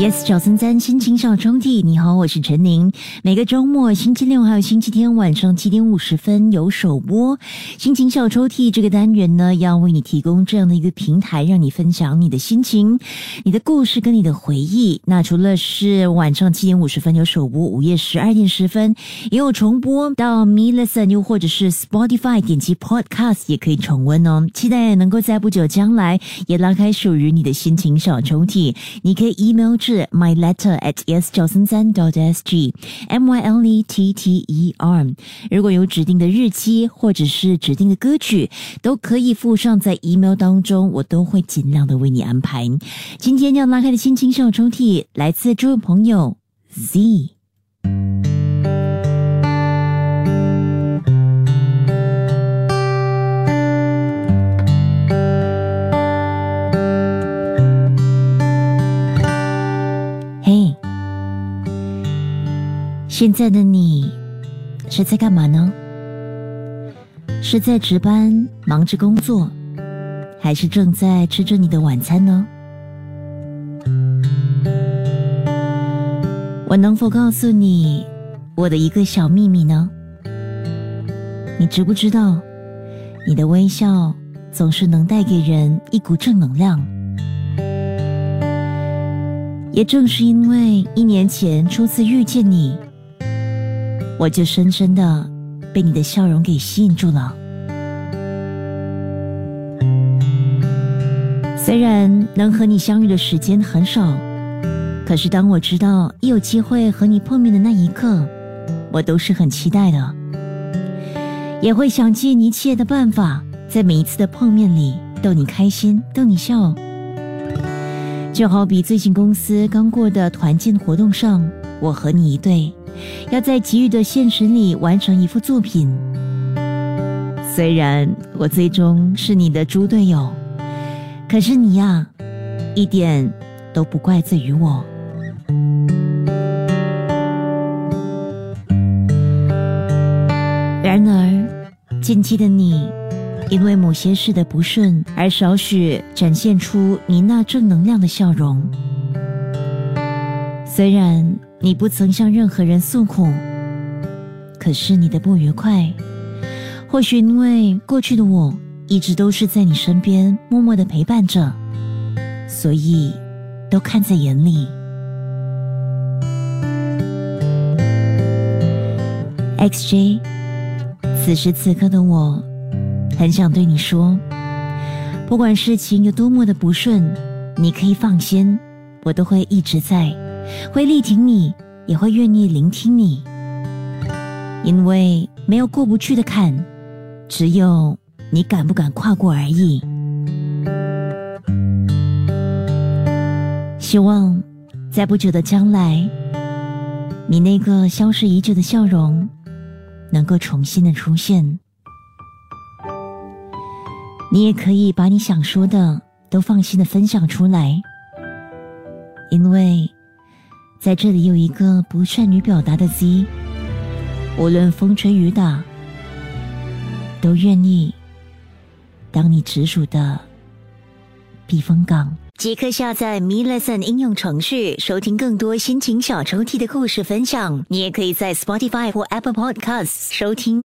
Yes，小森森心情小抽屉，你好，我是陈宁。每个周末，星期六还有星期天晚上七点五十分有首播。心情小抽屉这个单元呢，要为你提供这样的一个平台，让你分享你的心情、你的故事跟你的回忆。那除了是晚上七点五十分有首播，午夜十二点十分也有重播。到 m i Listen 又或者是 Spotify 点击 Podcast 也可以重温哦。期待能够在不久将来也拉开属于你的心情小抽屉。你可以 email。是 my letter at yes 九三三 dot s g m y l e t t e r。如果有指定的日期或者是指定的歌曲，都可以附上在 email 当中，我都会尽量的为你安排。今天要拉开的心情小抽屉，来自这位朋友 Z。现在的你是在干嘛呢？是在值班忙着工作，还是正在吃着你的晚餐呢？我能否告诉你我的一个小秘密呢？你知不知道，你的微笑总是能带给人一股正能量？也正是因为一年前初次遇见你。我就深深的被你的笑容给吸引住了。虽然能和你相遇的时间很少，可是当我知道一有机会和你碰面的那一刻，我都是很期待的，也会想尽一切的办法，在每一次的碰面里逗你开心，逗你笑。就好比最近公司刚过的团建活动上，我和你一对。要在给予的现实里完成一幅作品。虽然我最终是你的猪队友，可是你呀，一点都不怪罪于我。然而，近期的你，因为某些事的不顺，而少许展现出你那正能量的笑容。虽然。你不曾向任何人诉苦，可是你的不愉快，或许因为过去的我一直都是在你身边默默的陪伴着，所以都看在眼里。XJ，此时此刻的我，很想对你说，不管事情有多么的不顺，你可以放心，我都会一直在。会力挺你，也会愿意聆听你，因为没有过不去的坎，只有你敢不敢跨过而已。希望在不久的将来，你那个消失已久的笑容能够重新的出现。你也可以把你想说的都放心的分享出来，因为。在这里有一个不善于表达的 Z，无论风吹雨打，都愿意当你直属的避风港。即刻下载 Me Lesson 应用程序，收听更多心情小抽屉的故事分享。你也可以在 Spotify 或 Apple Podcasts 收听。